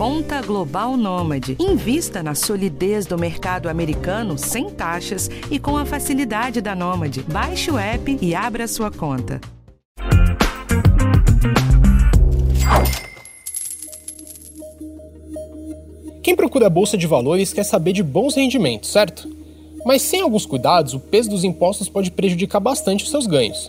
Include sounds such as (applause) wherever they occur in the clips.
Conta Global Nômade. Invista na solidez do mercado americano sem taxas e com a facilidade da Nômade. Baixe o app e abra sua conta. Quem procura a bolsa de valores quer saber de bons rendimentos, certo? Mas sem alguns cuidados, o peso dos impostos pode prejudicar bastante os seus ganhos.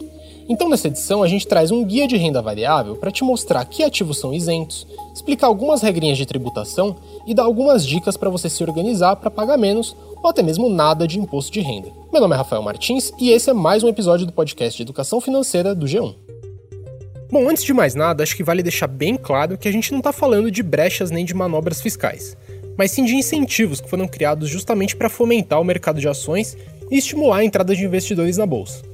Então, nessa edição, a gente traz um guia de renda variável para te mostrar que ativos são isentos, explicar algumas regrinhas de tributação e dar algumas dicas para você se organizar para pagar menos ou até mesmo nada de imposto de renda. Meu nome é Rafael Martins e esse é mais um episódio do podcast de Educação Financeira do G1. Bom, antes de mais nada, acho que vale deixar bem claro que a gente não está falando de brechas nem de manobras fiscais, mas sim de incentivos que foram criados justamente para fomentar o mercado de ações e estimular a entrada de investidores na bolsa.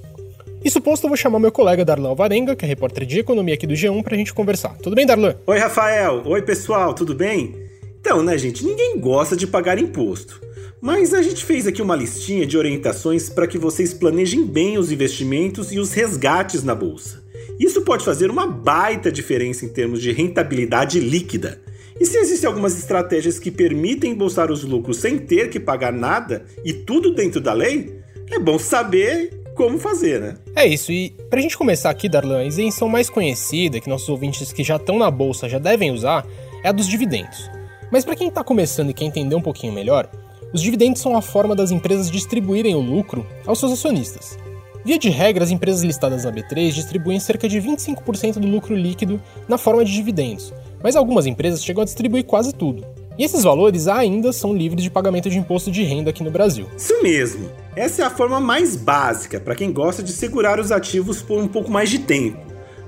Isso posto, eu vou chamar meu colega Darlan Alvarenga, que é repórter de economia aqui do G1, pra gente conversar. Tudo bem, Darlan? Oi, Rafael. Oi, pessoal, tudo bem? Então, né, gente, ninguém gosta de pagar imposto. Mas a gente fez aqui uma listinha de orientações para que vocês planejem bem os investimentos e os resgates na bolsa. Isso pode fazer uma baita diferença em termos de rentabilidade líquida. E se existem algumas estratégias que permitem embolsar os lucros sem ter que pagar nada e tudo dentro da lei, é bom saber como fazer, né? É isso, e pra gente começar aqui, Darlan, a isenção mais conhecida que nossos ouvintes que já estão na bolsa já devem usar é a dos dividendos. Mas para quem está começando e quer entender um pouquinho melhor, os dividendos são a forma das empresas distribuírem o lucro aos seus acionistas. Via de regra, as empresas listadas na B3 distribuem cerca de 25% do lucro líquido na forma de dividendos, mas algumas empresas chegam a distribuir quase tudo. E esses valores ainda são livres de pagamento de imposto de renda aqui no Brasil. Isso mesmo. Essa é a forma mais básica para quem gosta de segurar os ativos por um pouco mais de tempo.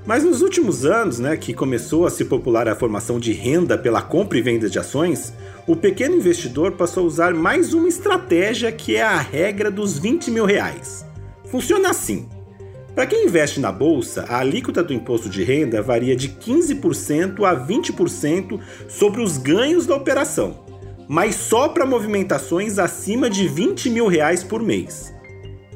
Mas nos últimos anos, né, que começou a se popular a formação de renda pela compra e venda de ações, o pequeno investidor passou a usar mais uma estratégia que é a regra dos 20 mil reais. Funciona assim: para quem investe na bolsa, a alíquota do imposto de renda varia de 15% a 20% sobre os ganhos da operação, mas só para movimentações acima de 20 mil reais por mês.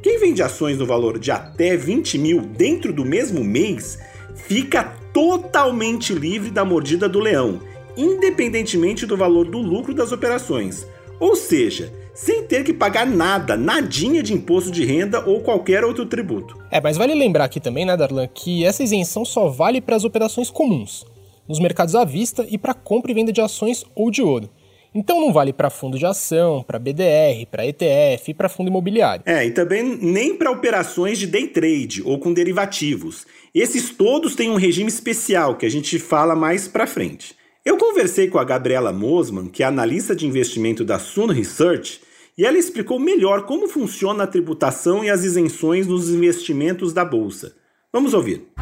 Quem vende ações no valor de até 20 mil dentro do mesmo mês fica totalmente livre da mordida do leão, independentemente do valor do lucro das operações. Ou seja, sem ter que pagar nada, nadinha de imposto de renda ou qualquer outro tributo. É, mas vale lembrar aqui também, né, Darlan, que essa isenção só vale para as operações comuns, nos mercados à vista e para compra e venda de ações ou de ouro. Então não vale para fundo de ação, para BDR, para ETF e para fundo imobiliário. É, e também nem para operações de day trade ou com derivativos. Esses todos têm um regime especial que a gente fala mais para frente. Eu conversei com a Gabriela Mosman, que é analista de investimento da Sun Research, e ela explicou melhor como funciona a tributação e as isenções nos investimentos da bolsa. Vamos ouvir.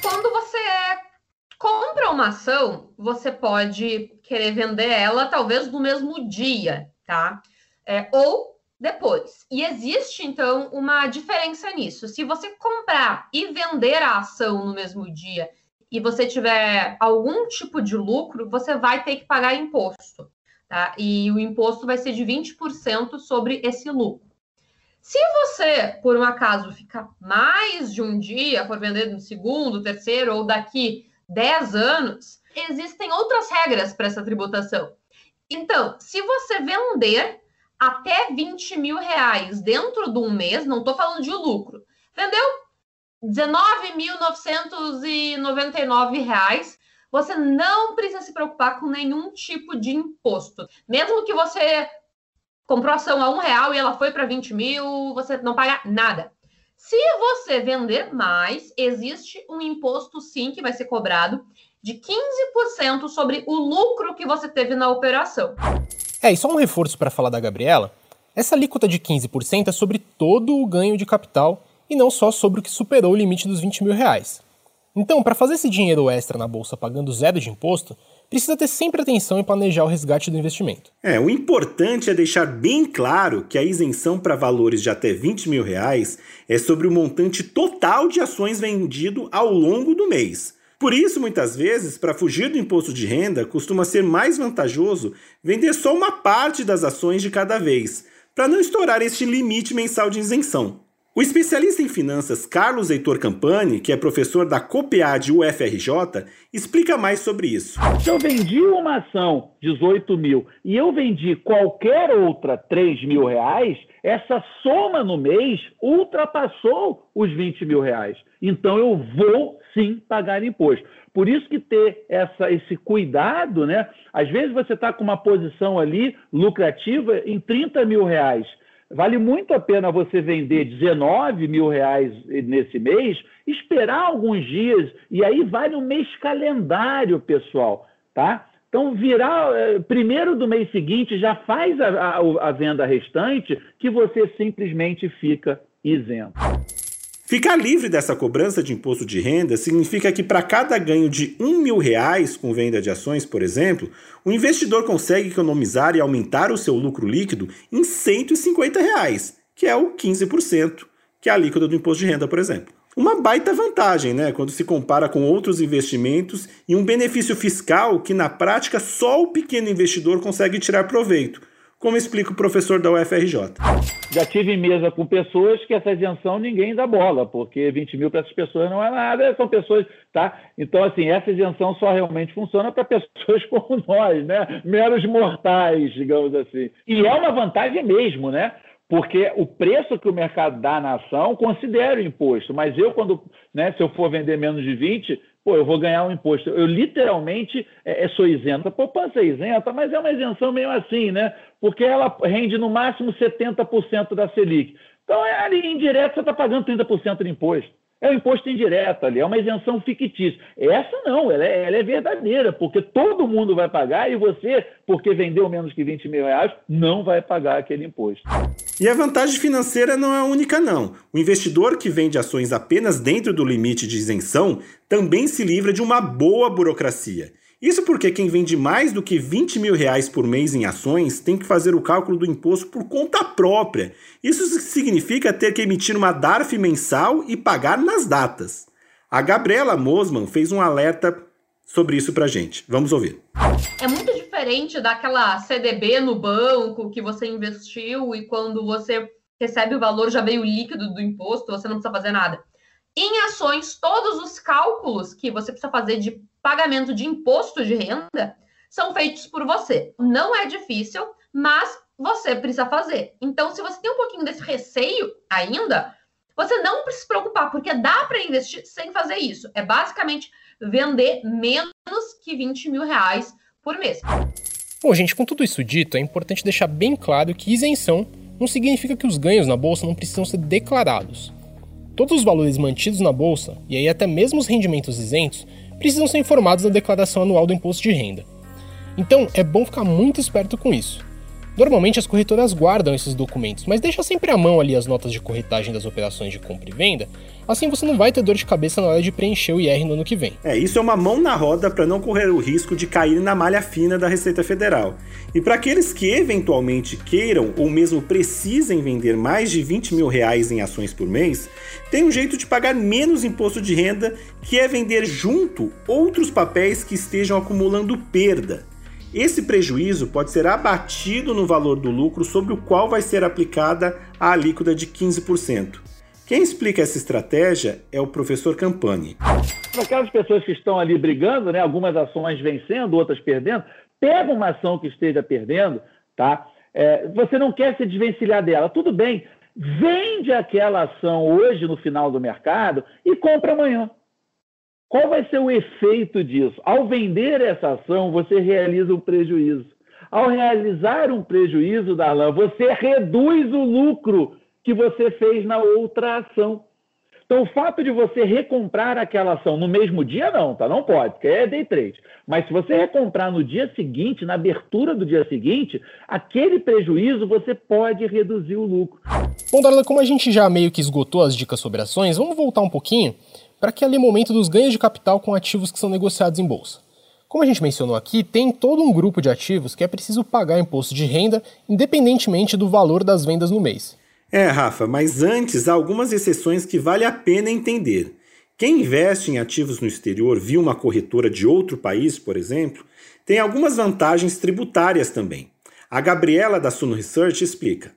Quando você compra uma ação, você pode querer vender ela talvez no mesmo dia, tá? É, ou depois. E existe então uma diferença nisso. Se você comprar e vender a ação no mesmo dia e você tiver algum tipo de lucro, você vai ter que pagar imposto. Tá? E o imposto vai ser de 20% sobre esse lucro. Se você, por um acaso, ficar mais de um dia, for vender no segundo, terceiro ou daqui 10 anos, existem outras regras para essa tributação. Então, se você vender até 20 mil reais dentro de um mês, não estou falando de lucro, vendeu R$19.999, você não precisa se preocupar com nenhum tipo de imposto. Mesmo que você comprou ação a um real e ela foi para 20 mil, você não paga nada. Se você vender mais, existe um imposto sim que vai ser cobrado de 15% sobre o lucro que você teve na operação. É, e só um reforço para falar da Gabriela. Essa alíquota de 15% é sobre todo o ganho de capital e não só sobre o que superou o limite dos 20 mil reais. Então, para fazer esse dinheiro extra na bolsa pagando zero de imposto, precisa ter sempre atenção em planejar o resgate do investimento. É, o importante é deixar bem claro que a isenção para valores de até 20 mil reais é sobre o montante total de ações vendido ao longo do mês. Por isso, muitas vezes, para fugir do imposto de renda, costuma ser mais vantajoso vender só uma parte das ações de cada vez, para não estourar este limite mensal de isenção. O especialista em finanças Carlos Heitor Campani, que é professor da COPEAD UFRJ, explica mais sobre isso. Se eu vendi uma ação 18 mil e eu vendi qualquer outra 3 mil reais, essa soma no mês ultrapassou os 20 mil reais. Então eu vou sim pagar imposto. Por isso que ter essa, esse cuidado, né? Às vezes você está com uma posição ali lucrativa em 30 mil reais. Vale muito a pena você vender 19 mil reais nesse mês, esperar alguns dias, e aí vale um mês calendário, pessoal, tá? Então, virar eh, primeiro do mês seguinte, já faz a, a, a venda restante, que você simplesmente fica isento. Ficar livre dessa cobrança de imposto de renda significa que para cada ganho de um mil reais com venda de ações, por exemplo, o investidor consegue economizar e aumentar o seu lucro líquido em 150 reais, que é o 15%, que é a alíquota do imposto de renda, por exemplo. Uma baita vantagem, né, quando se compara com outros investimentos e um benefício fiscal que na prática só o pequeno investidor consegue tirar proveito como explica o professor da UFRJ. Já tive mesa com pessoas que essa isenção ninguém dá bola, porque 20 mil para essas pessoas não é nada, são pessoas, tá? Então, assim, essa isenção só realmente funciona para (laughs) pessoas como nós, né? Meros mortais, digamos assim. E é uma vantagem mesmo, né? porque o preço que o mercado dá na ação considera o imposto, mas eu, quando, né, se eu for vender menos de 20, pô, eu vou ganhar um imposto. Eu literalmente é, é, sou isenta. Poupança é isenta, mas é uma isenção meio assim, né? Porque ela rende no máximo 70% da Selic. Então, é, ali indireto, você está pagando 30% de imposto. É um imposto indireto ali, é uma isenção fictícia. Essa não, ela é, ela é, verdadeira, porque todo mundo vai pagar e você, porque vendeu menos que 20 mil reais, não vai pagar aquele imposto. E a vantagem financeira não é a única, não. O investidor que vende ações apenas dentro do limite de isenção também se livra de uma boa burocracia. Isso porque quem vende mais do que 20 mil reais por mês em ações tem que fazer o cálculo do imposto por conta própria. Isso significa ter que emitir uma DARF mensal e pagar nas datas. A Gabriela Mosman fez um alerta sobre isso pra gente. Vamos ouvir. É muito diferente daquela CDB no banco que você investiu e quando você recebe o valor já veio líquido do imposto, você não precisa fazer nada. Em ações, todos os cálculos que você precisa fazer de pagamento de imposto de renda são feitos por você. Não é difícil, mas você precisa fazer. Então, se você tem um pouquinho desse receio ainda, você não precisa se preocupar, porque dá para investir sem fazer isso. É basicamente vender menos que 20 mil reais por mês. Bom, gente, com tudo isso dito, é importante deixar bem claro que isenção não significa que os ganhos na bolsa não precisam ser declarados. Todos os valores mantidos na bolsa, e aí até mesmo os rendimentos isentos, precisam ser informados na declaração anual do imposto de renda. Então, é bom ficar muito esperto com isso. Normalmente as corretoras guardam esses documentos, mas deixa sempre à mão ali as notas de corretagem das operações de compra e venda, assim você não vai ter dor de cabeça na hora de preencher o IR no ano que vem. É, isso é uma mão na roda para não correr o risco de cair na malha fina da Receita Federal. E para aqueles que eventualmente queiram ou mesmo precisem vender mais de 20 mil reais em ações por mês, tem um jeito de pagar menos imposto de renda, que é vender junto outros papéis que estejam acumulando perda. Esse prejuízo pode ser abatido no valor do lucro sobre o qual vai ser aplicada a alíquota de 15%. Quem explica essa estratégia é o professor Campani. Para aquelas pessoas que estão ali brigando, né, algumas ações vencendo, outras perdendo, pega uma ação que esteja perdendo, tá? É, você não quer se desvencilhar dela, tudo bem, vende aquela ação hoje no final do mercado e compra amanhã. Qual vai ser o efeito disso? Ao vender essa ação, você realiza um prejuízo. Ao realizar um prejuízo, Darlan, você reduz o lucro que você fez na outra ação. Então, o fato de você recomprar aquela ação no mesmo dia, não, tá? Não pode, porque é day trade. Mas se você recomprar no dia seguinte, na abertura do dia seguinte, aquele prejuízo você pode reduzir o lucro. Bom, Darlan, como a gente já meio que esgotou as dicas sobre ações, vamos voltar um pouquinho para aquele momento dos ganhos de capital com ativos que são negociados em bolsa. Como a gente mencionou aqui, tem todo um grupo de ativos que é preciso pagar imposto de renda independentemente do valor das vendas no mês. É, Rafa, mas antes há algumas exceções que vale a pena entender. Quem investe em ativos no exterior via uma corretora de outro país, por exemplo, tem algumas vantagens tributárias também. A Gabriela da Suno Research explica.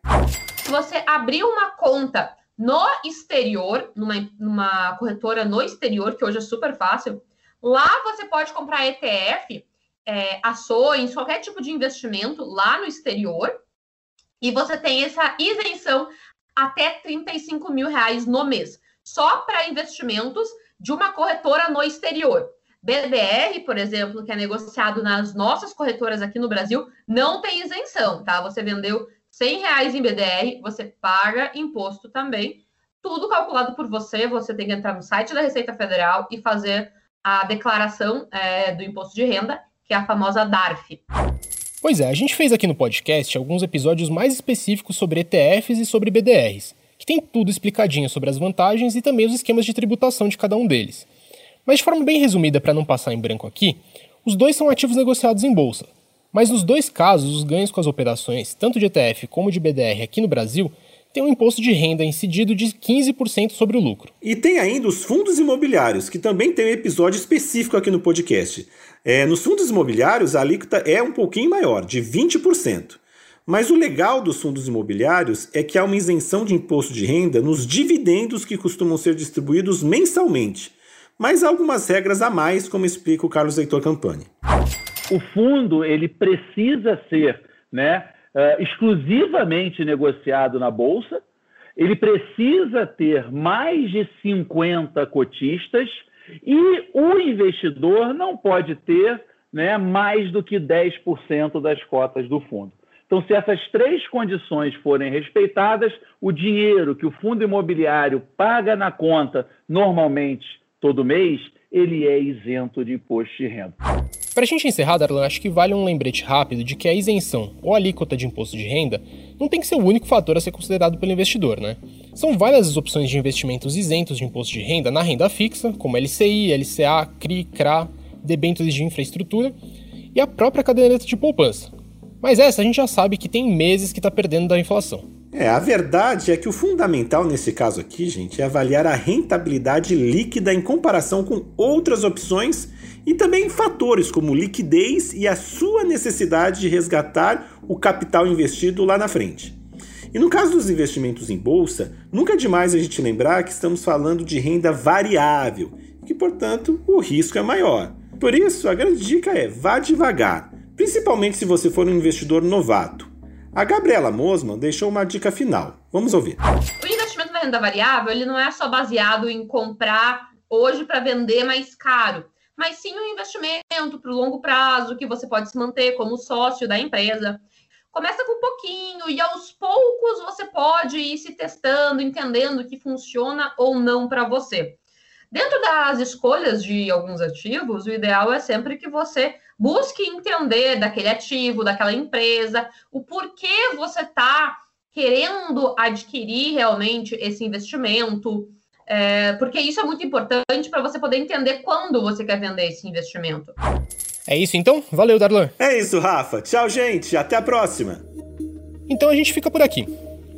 Se você abrir uma conta no exterior, numa, numa corretora no exterior, que hoje é super fácil, lá você pode comprar ETF, é, ações, qualquer tipo de investimento lá no exterior, e você tem essa isenção até 35 mil reais no mês, só para investimentos de uma corretora no exterior. BDR, por exemplo, que é negociado nas nossas corretoras aqui no Brasil, não tem isenção, tá? Você vendeu 100 reais em BDR, você paga imposto também. Tudo calculado por você, você tem que entrar no site da Receita Federal e fazer a declaração é, do imposto de renda, que é a famosa DARF. Pois é, a gente fez aqui no podcast alguns episódios mais específicos sobre ETFs e sobre BDRs, que tem tudo explicadinho sobre as vantagens e também os esquemas de tributação de cada um deles. Mas de forma bem resumida, para não passar em branco aqui, os dois são ativos negociados em bolsa. Mas nos dois casos, os ganhos com as operações, tanto de ETF como de BDR aqui no Brasil, têm um imposto de renda incidido de 15% sobre o lucro. E tem ainda os fundos imobiliários, que também tem um episódio específico aqui no podcast. É, nos fundos imobiliários, a alíquota é um pouquinho maior, de 20%. Mas o legal dos fundos imobiliários é que há uma isenção de imposto de renda nos dividendos que costumam ser distribuídos mensalmente mas há algumas regras a mais, como explica o Carlos Heitor Campani. O fundo ele precisa ser né, uh, exclusivamente negociado na Bolsa, ele precisa ter mais de 50 cotistas e o investidor não pode ter né, mais do que 10% das cotas do fundo. Então, se essas três condições forem respeitadas, o dinheiro que o fundo imobiliário paga na conta normalmente todo mês, ele é isento de imposto de renda. Para a gente encerrar, Darlan, acho que vale um lembrete rápido de que a isenção ou alíquota de imposto de renda não tem que ser o único fator a ser considerado pelo investidor, né? São várias as opções de investimentos isentos de imposto de renda na renda fixa, como LCI, LCA, CRI, CRA, debêntures de infraestrutura e a própria caderneta de poupança. Mas essa a gente já sabe que tem meses que está perdendo da inflação. É, a verdade é que o fundamental nesse caso aqui, gente, é avaliar a rentabilidade líquida em comparação com outras opções e também fatores como liquidez e a sua necessidade de resgatar o capital investido lá na frente. E no caso dos investimentos em bolsa, nunca é demais a gente lembrar que estamos falando de renda variável, que portanto o risco é maior. Por isso, a grande dica é vá devagar, principalmente se você for um investidor novato. A Gabriela Mosman deixou uma dica final. Vamos ouvir. O investimento na renda variável ele não é só baseado em comprar hoje para vender mais caro, mas sim um investimento para o longo prazo que você pode se manter como sócio da empresa. Começa com um pouquinho e aos poucos você pode ir se testando, entendendo que funciona ou não para você. Dentro das escolhas de alguns ativos, o ideal é sempre que você busque entender daquele ativo, daquela empresa, o porquê você está querendo adquirir realmente esse investimento, é, porque isso é muito importante para você poder entender quando você quer vender esse investimento. É isso então? Valeu, Darlan. É isso, Rafa. Tchau, gente. Até a próxima. Então a gente fica por aqui.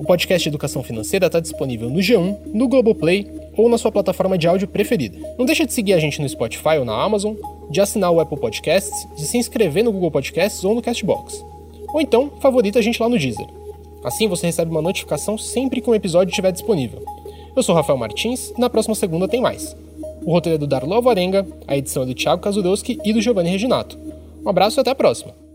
O podcast Educação Financeira está disponível no G1, no Globoplay ou na sua plataforma de áudio preferida. Não deixa de seguir a gente no Spotify ou na Amazon, de assinar o Apple Podcasts, de se inscrever no Google Podcasts ou no Castbox. Ou então, favorita a gente lá no Deezer. Assim você recebe uma notificação sempre que um episódio estiver disponível. Eu sou Rafael Martins e na próxima segunda tem mais. O roteiro é do Darlo Alvarenga, a edição é do Thiago Kazudowski e do Giovanni Reginato. Um abraço e até a próxima!